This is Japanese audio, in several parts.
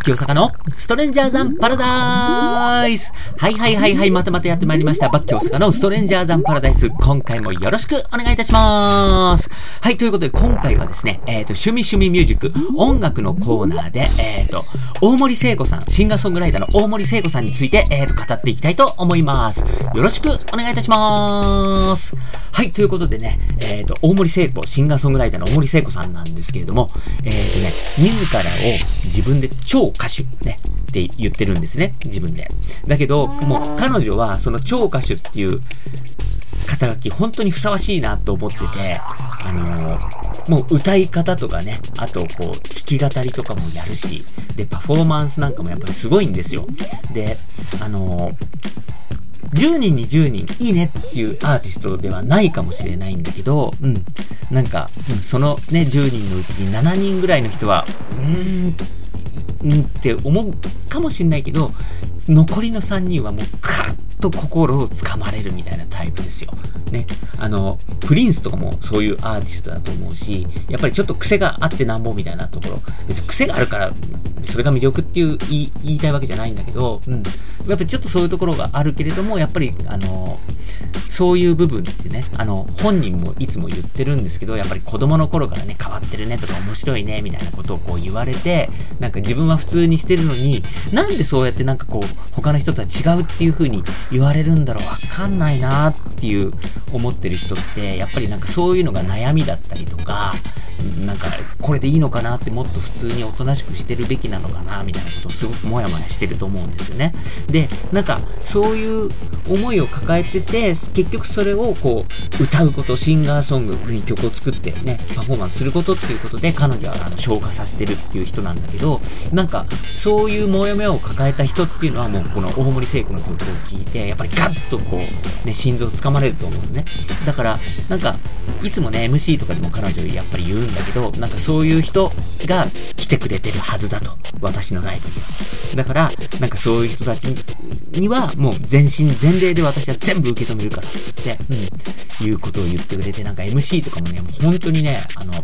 ッキー大阪のストレンジャーザンパラダイスはいはいはいはい、またまたやってまいりました。バッキー大阪のストレンジャーザンパラダイス。今回もよろしくお願いいたします。はい、ということで今回はですね、えっ、ー、と、趣味趣味ミュージック、音楽のコーナーで、えっ、ー、と、大森聖子さん、シンガーソングライターの大森聖子さんについて、えっ、ー、と、語っていきたいと思います。よろしくお願いいたします。はい、ということでね、えっ、と、大森聖子、シンガーソングライターの大森聖子さんなんですけれども、えっ、とね、自らを自分で超歌手、ね、って言ってるんですね。自分で。だけど、もう彼女はその超歌手っていう肩書き、本当にふさわしいなと思ってて、あのー、もう歌い方とかね、あとこう、弾き語りとかもやるし、で、パフォーマンスなんかもやっぱりすごいんですよ。で、あのー、10人に10人いいねっていうアーティストではないかもしれないんだけど、うん。なんか、うん、そのね、10人のうちに7人ぐらいの人は、うーん、んって思うかもしんないけど、残りの3人はもうカッと心をつかまれるみたいなタイプですよ。ね。あの、プリンスとかもそういうアーティストだと思うし、やっぱりちょっと癖があってなんぼみたいなところ、別に癖があるから、それが魅力っていう言い言いたいわけじゃないんだけど、うん。やっぱりちょっとそういうところがあるけれども、やっぱり、あの、そういう部分ってね、あの、本人もいつも言ってるんですけど、やっぱり子供の頃からね、変わってるねとか面白いね、みたいなことをこう言われて、なんか自分は普通にしてるのに、なんでそうやってなんかこう、他の人とは違うっていう風に言われるんだろう、わかんないなっていう思ってる人って、やっぱりなんかそういうのが悩みだったりとか、なんか、これでいいのかなってもっと普通におとなしくしてるべきなのかなみたいなことをすごくモヤモヤしてると思うんですよね。で、なんか、そういう思いを抱えてて、結局それをこう、歌うこと、シンガーソングに曲を作ってね、パフォーマンスすることっていうことで、彼女はあの消化させてるっていう人なんだけど、なんか、そういうモヤモヤを抱えた人っていうのはもうこの大森聖子の曲を聴いて、やっぱりガッとこう、ね、心臓をつかまれると思うのね。だから、なんか、いつもね、MC とかでも彼女やっぱり言うんだけど、なんかそういう人が来てくれてるはずだと。私のライブには。だから、なんかそういう人たちには、もう全身全霊で私は全部受け止めるからって、うん、いうことを言ってくれて、なんか MC とかもね、もう本当にね、あの、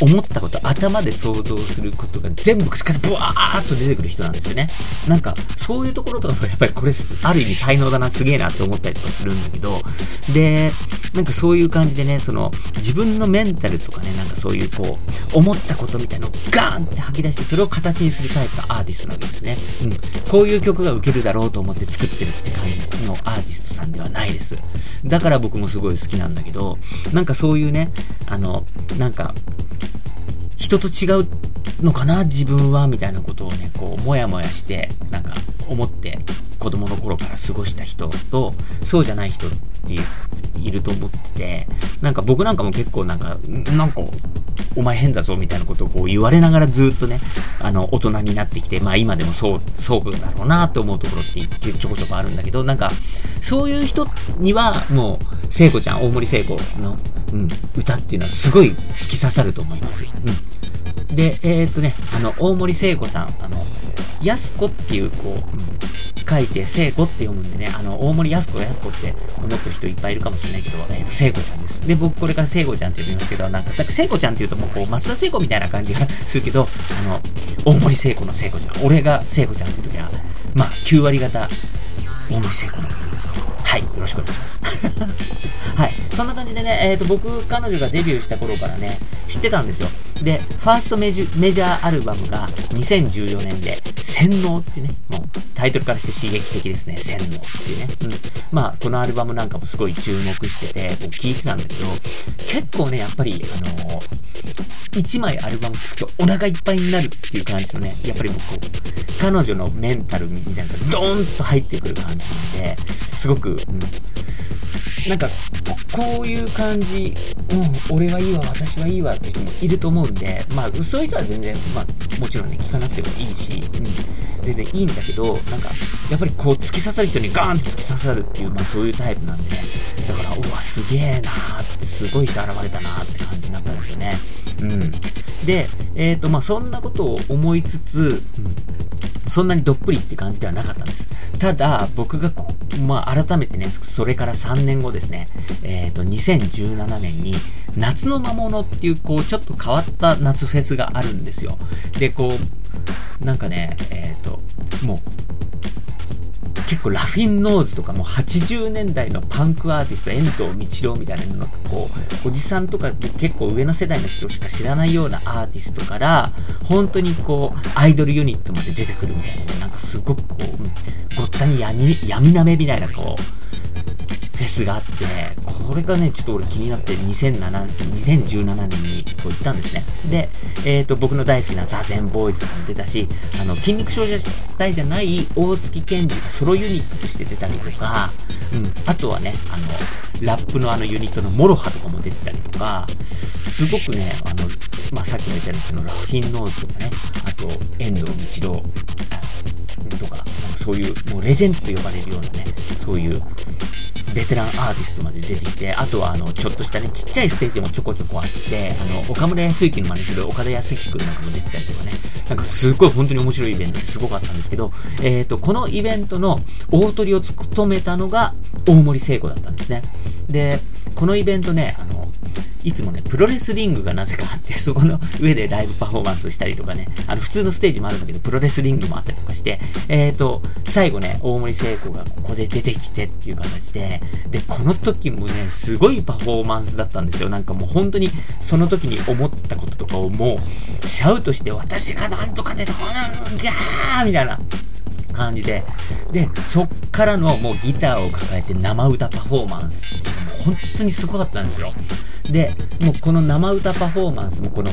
思ったこと、頭で想像することが全部口からブワーッと出てくる人なんですよね。なんか、そういうところとかもやっぱりこれ、ある意味才能だな、すげえなって思ったりとかするんだけど、で、なんかそういう感じでね、その、自分のメンタルとかね、なんかそういうこう、思ったことみたいのをガーンって吐き出して、それを形にするタイプのアーティストなわけですね。うん。こういう曲が受けるだろうと思って作ってるって感じのアーティストさんではないです。だから僕もすごい好きなんだけど、なんかそういうね、あの、なんか、人と違うのかな自分はみたいなことをね、こう、モヤモヤして、なんか、思って、子供の頃から過ごした人と、そうじゃない人っていう、いると思って、なんか僕なんかも結構なんか、なんか、お前変だぞみたいなことをこう言われながらずっとね、あの、大人になってきて、まあ今でもそう、そうだろうなと思うところってちょこちょこあるんだけど、なんか、そういう人にはもう、聖子ちゃん、大森聖子の、うん、歌っていうのはすごい突き刺さると思います。うん。で、えー、っとね、あの、大森聖子さん、あの、やすこっていう、こう、うん、書いて、聖子って読むんでね、あの、大森やすこやすこって思ってる人いっぱいいるかもしれないけど、えー、っと、聖子ちゃんです。で、僕これから聖子ちゃんって呼びますけど、なんか、聖子ちゃんって言うともうこう、松田聖子みたいな感じがするけど、あの、大森聖子の聖子ちゃん、俺が聖子ちゃんっていう時は、まあ、9割方、はい、よろしくお願いします。はい、そんな感じでね、えっ、ー、と、僕、彼女がデビューした頃からね、知ってたんですよ。で、ファーストメジメジャーアルバムが2014年で、洗脳ってね、もうタイトルからして刺激的ですね、洗脳っていうね。うん。まあ、このアルバムなんかもすごい注目してて、僕聞いてたんだけど、結構ね、やっぱり、あのー、1枚アルバム聴くとお腹いっぱいになるっていう感じのね、やっぱり僕、彼女のメンタルみたいなのがドーンと入ってくる感じなんで、すごく、うん、なんか、こういう感じ、うん、俺はいいわ、私はいいわって人もいると思うんで、まあ、そういう人は全然、まあ、もちろんね、聞かなくてもいいし、うん、全然いいんだけど、なんか、やっぱりこう、突き刺さる人にガーンって突き刺さるっていう、まあ、そういうタイプなんで、ね、だから、うわ、すげえなーって、すごい人現れたなーって感じになったんですよね。うん。で、えっ、ー、と、まあ、そんなことを思いつつ、うんそんなにどっぷりって感じではなかったんです。ただ、僕がまあ、改めてね、それから3年後ですね、えっ、ー、と、2017年に、夏の魔物っていう、こう、ちょっと変わった夏フェスがあるんですよ。で、こう、なんかね、えっ、と、もう、結構ラフィンノーズとかも80年代のパンクアーティスト、遠藤道郎みたいなのこう、おじさんとか結構上の世代の人しか知らないようなアーティストから、本当にこう、アイドルユニットまで出てくるみたいな、なんかすごくこう、ごったに闇闇なめみたいなこう、フェスがあって、これがね、ちょっと俺気になって2007 2017年にこう行ったんですね。で、えっ、ー、と、僕の大好きなザ・ゼンボーイズとかも出たし、あの、筋肉少女帯じゃない大槻ケンヂがソロユニットとして出たりとか、うん、あとはね、あの、ラップのあのユニットの MOROHA とかも出てたりとか、すごくね、あの、まあ、さっきも言ったようにそのラフィンノーズとかね、あと、遠藤ミチロウとか、なんかそういう、もうレジェンドと呼ばれるようなね、そういう、ベテランアーティストまで出てきて、あとはあの、ちょっとしたね、ちっちゃいステージもちょこちょこあって、あの、岡村靖幸の真似する岡田康之くんなんかも出てたりとかね、なんかすごい本当に面白いイベントですごかったんですけど、えっ、ー、と、このイベントの大トリを務めたのが大森聖子だったんですね。で、このイベントね、あの、いつもね、プロレスリングがなぜかあって、そこの上でライブパフォーマンスしたりとかね、あの、普通のステージもあるんだけど、プロレスリングもあったりとかして、えっ、ー、と、最後ね、大森聖子がここで出てきてっていう形で、で、この時もね、すごいパフォーマンスだったんですよ。なんかもう本当に、その時に思ったこととかをもう、シャウトして、私がなんとかでどうなんギャーみたいな。感じで、で、そっからのもうギターを抱えて生歌パフォーマンスっていうのも本当にすごかったんですよ。で、もうこの生歌パフォーマンスもこの、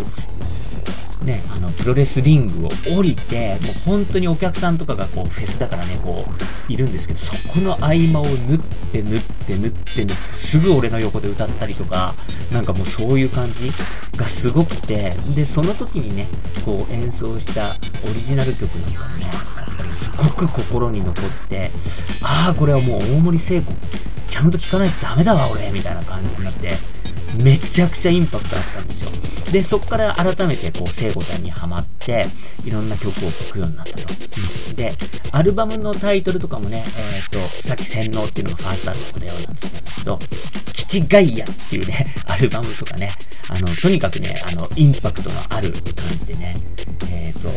ね、あの、プロレスリングを降りて、もう本当にお客さんとかがこう、フェスだからね、こう、いるんですけど、そこの合間を縫って縫って縫って縫って、すぐ俺の横で歌ったりとか、なんかもうそういう感じがすごくて、で、その時にね、こう演奏したオリジナル曲なんかもね、やっぱりすごく心に残って、ああ、これはもう大森聖子、ちゃんと聴かないとダメだわ、俺、みたいな感じになって、めちゃくちゃインパクトあったんですよ。で、そこから改めてこう、聖子ちゃんにハマって、いろんな曲を聴くようになったと。うん、で、アルバムのタイトルとかもね、えっ、ー、と、さっき洗脳っていうのがファーストアルバムだよなんて言ったんですけど、キチガイアっていうね、アルバムとかね、あの、とにかくね、あの、インパクトのある感じでね、えっ、ー、と、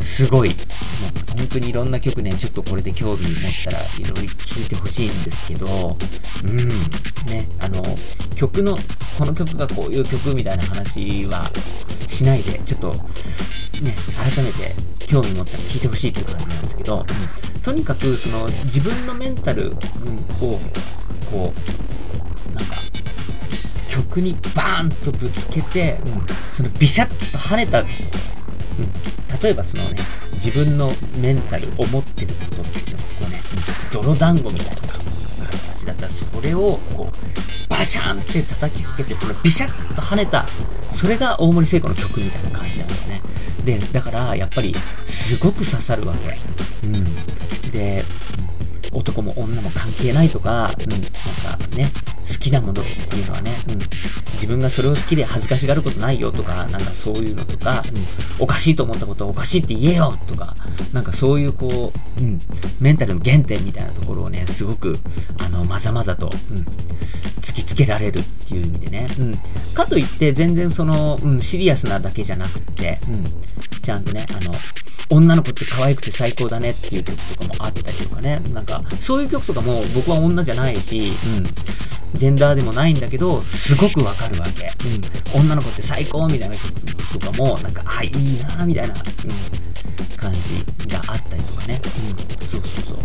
すごい、もう本当にいろんな曲ね、ちょっとこれで興味持ったらいろいろ聴いてほしいんですけど、うん、ね、あの、曲の、この曲がこういう曲みたいな話はしないで、ちょっと、ね、改めて興味持ったら聴いてほしいっていう感じなんですけど、うん、とにかく、その、自分のメンタル、を、こう、なんか、曲にバーンとぶつけて、うん、そのビシャッと跳ねた、うん、例えばそのね、自分のメンタル、思ってることっていうのがこうね、泥団子みたいな形だったら、それをこう、バシャンって叩きつけて、そのビシャッと跳ねた、それが大森聖子の曲みたいな感じなんですね。で、だからやっぱりすごく刺さるわけ。うん。で、男も女も関係ないとか、うん、なんかね、好きなものっていうのはね、うん、自分がそれを好きで恥ずかしがることないよとか、なんかそういうのとか、うん、おかしいと思ったことはおかしいって言えよとか、なんかそういうこう、うん、メンタルの原点みたいなところをね、すごく、あの、まざまざと、うん、突きつけられるっていう意味でね、うん、かといって全然その、うん、シリアスなだけじゃなくて、うん、ちゃんとね、あの、女の子って可愛くて最高だねっていう曲とかもあったりとかね。なんか、そういう曲とかも僕は女じゃないし、うん。ジェンダーでもないんだけど、すごくわかるわけ。うん。女の子って最高みたいな曲とかも、なんか、あ、いいなみたいな、うん、感じがあったりとかね。うん。そうそうそう。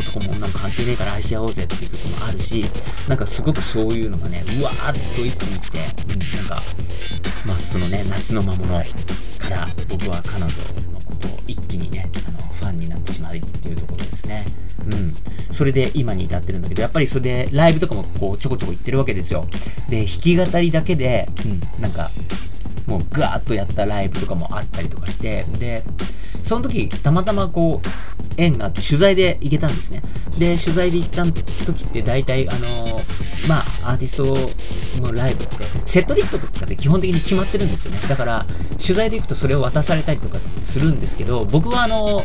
男も女も関係ねえから愛し合おうぜっていう曲もあるし、なんかすごくそういうのがね、うわーっと一気に来て、うん、なんか、まあそのね、夏の魔物から僕は彼女のことを一気にね、あの、ファンになってしまうっていうところですね。うん。それで今に至ってるんだけど、やっぱりそれでライブとかもこうちょこちょこ行ってるわけですよ。で、弾き語りだけで、うん、なんか、もうガーッとやったライブとかもあったりとかして、で、その時、たまたまこう、縁があって取材で行けたんですね。で、取材で行った時って大体、あのー、まあ、アーティストのライブって、セットリストとかって基本的に決まってるんですよね。だから、取材で行くとそれを渡されたりとかするんですけど、僕はあのー、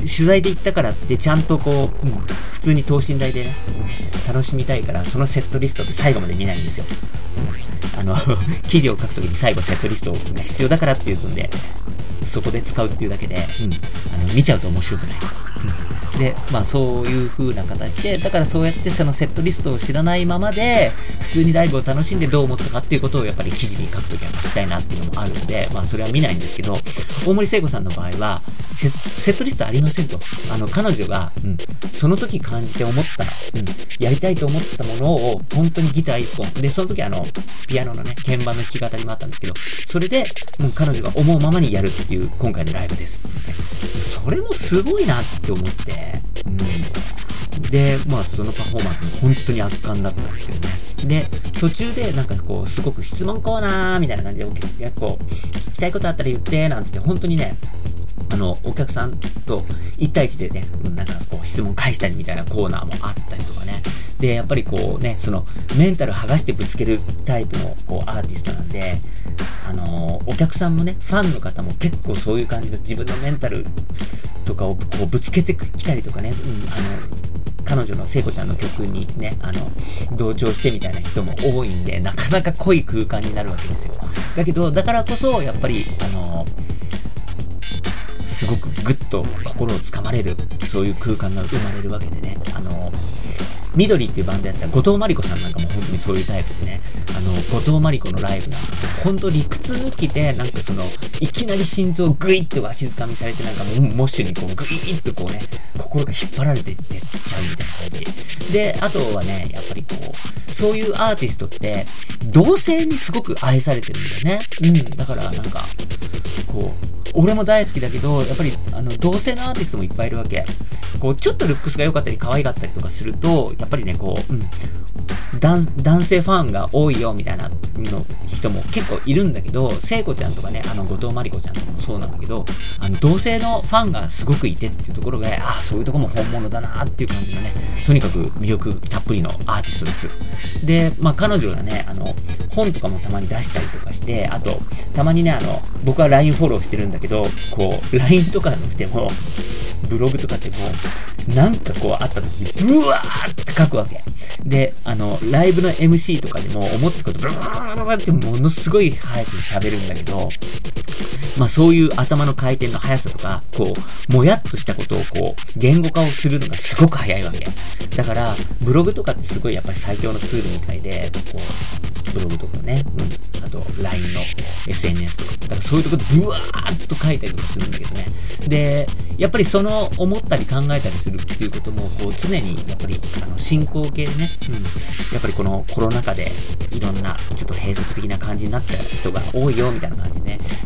取材で行ったからってちゃんとこう、うん、普通に等身大でね、楽しみたいから、そのセットリストって最後まで見ないんですよ。あの、記事を書くときに最後セットリストが必要だからっていうので、そこで使うっていうだけで、うん、あの見ちゃうと面白くないから。で、まあそういう風な形で、だからそうやってそのセットリストを知らないままで、普通にライブを楽しんでどう思ったかっていうことをやっぱり記事に書くときは書きたいなっていうのもあるので、まあそれは見ないんですけど、大森聖子さんの場合は、セットリストありませんと。あの、彼女が、うん、その時感じて思った、うん、やりたいと思ったものを、本当にギター一本。で、その時あの、ピアノのね、鍵盤の弾き語りもあったんですけど、それで、もう彼女が思うままにやるっていう今回のライブです。それもすごいなって思って、うん。で、まあそのパフォーマンスも本当に圧巻だったんですけどね。で、途中でなんかこう、すごく質問コーナーみたいな感じで、結構、聞きたいことあったら言って、なんつって、本当にね、あの、お客さんと1対1でね、なんかこう質問返したりみたいなコーナーもあったりとかね。で、やっぱりこうね、そのメンタル剥がしてぶつけるタイプのこうアーティストなんで、あのー、お客さんもね、ファンの方も結構そういう感じで自分のメンタルとかをこうぶつけてきたりとかね、うん、あの、彼女の聖子ちゃんの曲にね、あの、同調してみたいな人も多いんで、なかなか濃い空間になるわけですよ。だけど、だからこそ、やっぱり、あのすごくぐっと心をつかまれる、そういう空間が生まれるわけでね、あの、緑っていうバンドやったら後藤真理子さんなんかも本当にそういうタイプでね、あの、後藤真理子のライブなんか、本当理屈抜きで、なんかその、いきなり心臓グイッとわしづかみされて、なんかもう、モッシュにこう、グイッとこうね、心が引っ張られていっちゃうみたいな感じ。で、あとはね、やっぱりこう、そういうアーティストって、同性にすごく愛されてるんだよね。うん、だからなんか、こう、俺も大好きだけど、やっぱり、あの、同性のアーティストもいっぱいいるわけ。こう、ちょっとルックスが良かったり可愛かったりとかすると、やっぱりね、こう、うん、男性ファンが多いよみたいなの人も結構いるんだけど、聖子ちゃんとかね、あの、後藤真理子ちゃんとかもそうなんだけど、あの、同性のファンがすごくいてっていうところが、ああ、そういうとこも本物だなっていう感じのね、とにかく魅力たっぷりのアーティストです。で、まあ、彼女がね、あの、本とかもたまに出したりとかして、あと、たまにね、あの、僕は LINE フォローしてるんだけど、こう、LINE とかなくても、ブログとかってこう、なんかこうあった時に、ブワーって書くわけ。で、あの、ライブの MC とかでも思ったことブワーってものすごい早く喋るんだけど、まあそういう頭の回転の速さとか、こう、もやっとしたことをこう、言語化をするのがすごく早いわけ。だから、ブログとかってすごいやっぱり最強のツールみたいで、こう、ブログとかね、うん、あと LINE の SNS とか、だからそういうとこでブワーっと書いたりとかするんだけどね。で、やっぱりその思ったり考えたりするっていうことも、こう常にやっぱり、あの、進行形でね、うん、やっぱりこのコロナ禍でいろんなちょっと閉塞的な感じになった人が多いよみたいな感じ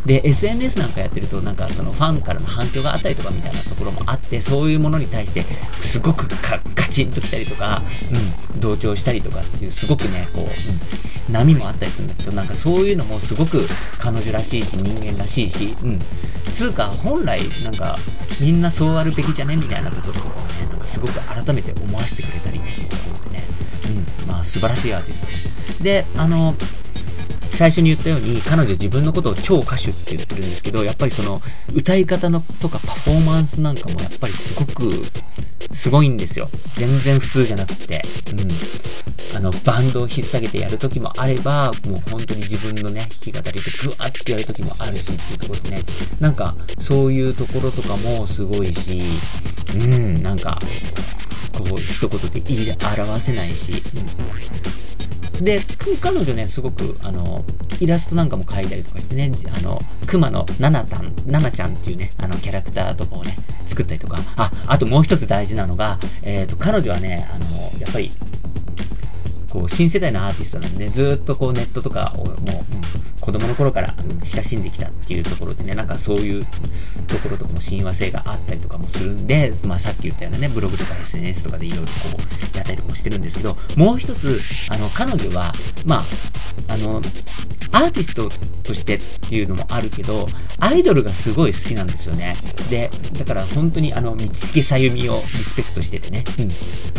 で、SNS なんかやってると、なんかそのファンからの反響があったりとかみたいなところもあって、そういうものに対してすごくカチンときたりとか、うん、同調したりとかっていう、すごくね、こう、うん、波もあったりするんだけど、なんかそういうのもすごく彼女らしいし、人間らしいし、うん。つうか、本来、なんか、みんなそうあるべきじゃねみたいなころとかをね、なんかすごく改めて思わせてくれたりっていうところでね、うん、まあ素晴らしいアーティストです。で、あの、最初に言ったように、彼女自分のことを超歌手って言ってるんですけど、やっぱりその、歌い方のとかパフォーマンスなんかもやっぱりすごく、すごいんですよ。全然普通じゃなくて。うん。あの、バンドを引っ提げてやるときもあれば、もう本当に自分のね、弾き語りでグワーってやるときもあるしっていうところでね、なんか、そういうところとかもすごいし、うん、なんか、こう、一言で言い表せないし、うんで、彼女ね、すごく、あの、イラストなんかも描いたりとかしてね、あの、熊のナナタン、ナナちゃんっていうね、あの、キャラクターとかをね、作ったりとか、あ、あともう一つ大事なのが、えっ、ー、と、彼女はね、あの、やっぱり、こう、新世代のアーティストなんで、ずっとこう、ネットとかをもう、子供の頃から親しんできたっていうところでね、なんかそういうところとかも親和性があったりとかもするんで、まあさっき言ったようなね、ブログとか SNS とかでいろいろこうやったりとかもしてるんですけど、もう一つ、あの、彼女は、まあ、あの、アーティストとしてっていうのもあるけど、アイドルがすごい好きなんですよね。で、だから本当にあの、道重さゆみをリスペクトしててね。うん。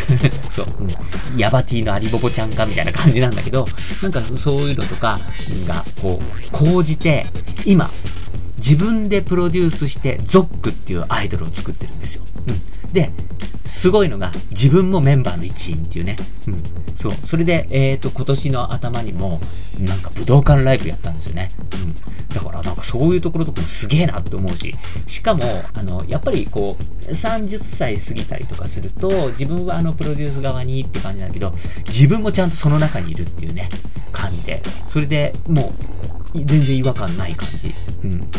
そう、うん。ヤバティのアリボボちゃんかみたいな感じなんだけど、なんかそういうのとかが、こう、講じて、今、自分でプロデュースして、ゾックっていうアイドルを作ってるんですよ。うん。で、すごいのが、自分もメンバーの一員っていうね。うん。そう。それで、えっ、ー、と、今年の頭にも、なんか武道館ライブやったんですよね。うん。だからなんかそういうところとかもすげえなって思うし、しかも、あの、やっぱりこう、30歳過ぎたりとかすると、自分はあの、プロデュース側にって感じなんだけど、自分もちゃんとその中にいるっていうね、感じで、それでもう、全然違和感ない感じ。うん。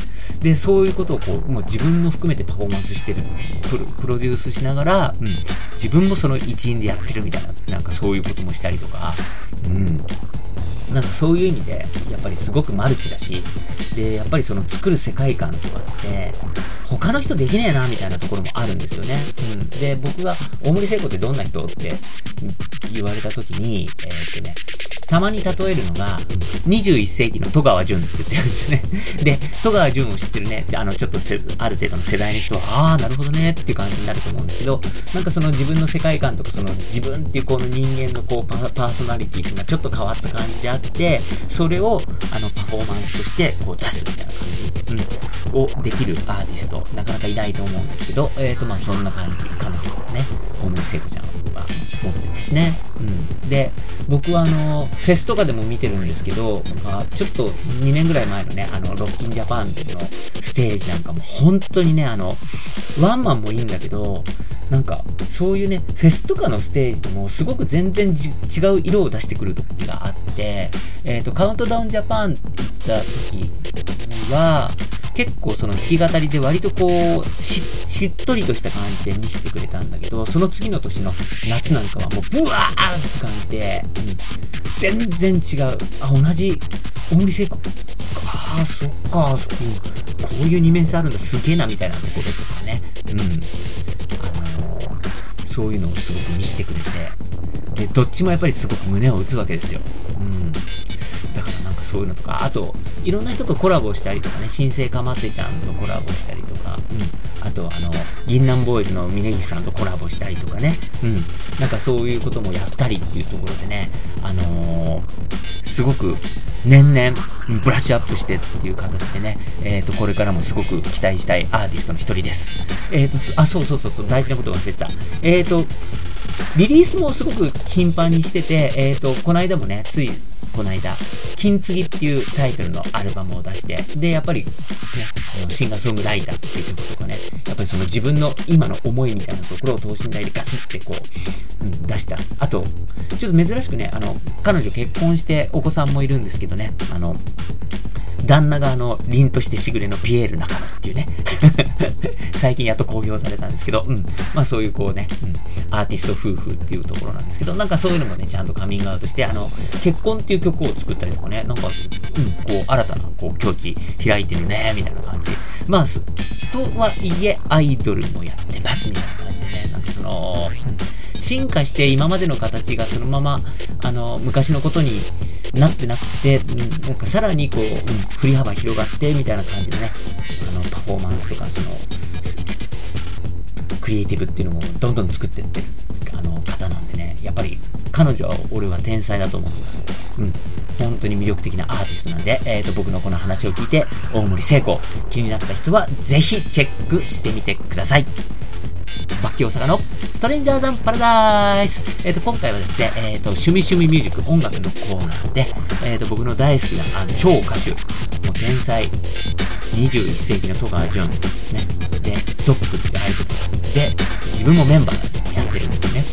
で、そういうことをこう、もう自分も含めてパフォーマンスしてる、プロデュースしながら、うん、自分もその一員でやってるみたいな、なんかそういうこともしたりとか、うん。なんかそういう意味で、やっぱりすごくマルチだし、で、やっぱりその作る世界観とかって、他の人できねえな、みたいなところもあるんですよね。うん。で、僕が、大森聖子ってどんな人って言われた時に、えー、っとね、たまに例えるのが、21世紀の戸川淳って言ってるんですよね。で、戸川淳を知ってるね、あの、ちょっとある程度の世代の人は、ああ、なるほどねっていう感じになると思うんですけど、なんかその自分の世界観とか、その自分っていうこの人間のこうパ、ーソナリティっていうのがちょっと変わった感じであって、それを、あの、パフォーマンスとしてこう出すみたいな感じ、うん、をできるアーティスト、なかなかいないと思うんですけど、えっ、ー、と、まあそんな感じ、彼女はね、大森聖子ちゃんは。持ってますね。うん。で、僕はあの、フェスとかでも見てるんですけど、まあ、ちょっと2年ぐらい前のね、あの、ロッキンジャパンでのステージなんかも本当にね、あの、ワンマンもいいんだけど、なんか、そういうね、フェスとかのステージもすごく全然違う色を出してくる時があって、えっ、ー、と、カウントダウンジャパンって言った時は、結構その弾き語りで割とこうし、しっとりとした感じで見せてくれたんだけど、その次の年の夏なんかはもうブワーって感じで、うん、全然違う。あ、同じ、大森聖子。ああ、そっか、そこういう二面性あるんだ、すげえな、みたいなところとかね。うん。あのー、そういうのをすごく見せてくれて、で、どっちもやっぱりすごく胸を打つわけですよ。うん。そういうのとか、あと、いろんな人とコラボしたりとかね、新生かまってちゃんとコラボしたりとか、うん。あと、あの、銀杏ボーイズの峯岸さんとコラボしたりとかね、うん。なんかそういうこともやったりっていうところでね、あのー、すごく年々ブラッシュアップしてっていう形でね、えっ、ー、と、これからもすごく期待したいアーティストの一人です。えっ、ー、と、あ、そうそうそうそう、大事なこと忘れてた。えっ、と、リリースもすごく頻繁にしてて、えっ、と、この間もね、ついこの間、金継ぎっていうタイトルのアルバムを出して、で、やっぱり、ね、シンガーソングライターっていう曲とかね、やっぱりその自分の今の思いみたいなところを等身大でガツってこう、うん、出した。あと、ちょっと珍しくね、あの、彼女結婚してお子さんもいるんですけどね、あの、旦那があの、凛としてしぐれのピエール中野っていうね 最近やっと公表されたんですけど、うん。まあそういうこうね、うん、アーティスト夫婦っていうところなんですけど、なんかそういうのもね、ちゃんとカミングアウトして、あの、結婚っていう曲を作ったりとかね、なんか、うん、こう、新たな、こう、境地開いてるね、みたいな感じ。まあ、とはいえ、アイドルもやってます、みたいな感じでね、なんかその、進化して今までの形がそのまま、あの、昔のことになってなくて、うん、なんかさらにこう、うん、振り幅広がってみたいな感じでね、あの、パフォーマンスとか、その、クリエイティブっていうのもどんどん作ってってる、あの、方なんでね、やっぱり彼女は俺は天才だと思ってます。うん。本当に魅力的なアーティストなんで、えっ、ー、と、僕のこの話を聞いて、大森聖子、気になった人はぜひチェックしてみてください。バッキー大阪のストレンジャーザンパラダイス。えっ、ー、と、今回はですね、えっ、ー、と、趣味趣味ミュージック音楽のコーナーで、えっ、ー、と、僕の大好きな、あの、超歌手、もう天才、21世紀の戸川淳、ね、で、ゾックってアイドルで、自分もメンバーでやってるんでね、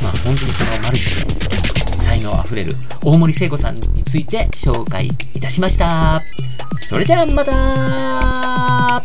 うん、まあ、本当にそのマルチの才能あふれる大森聖子さんについて紹介いたしました。それではまた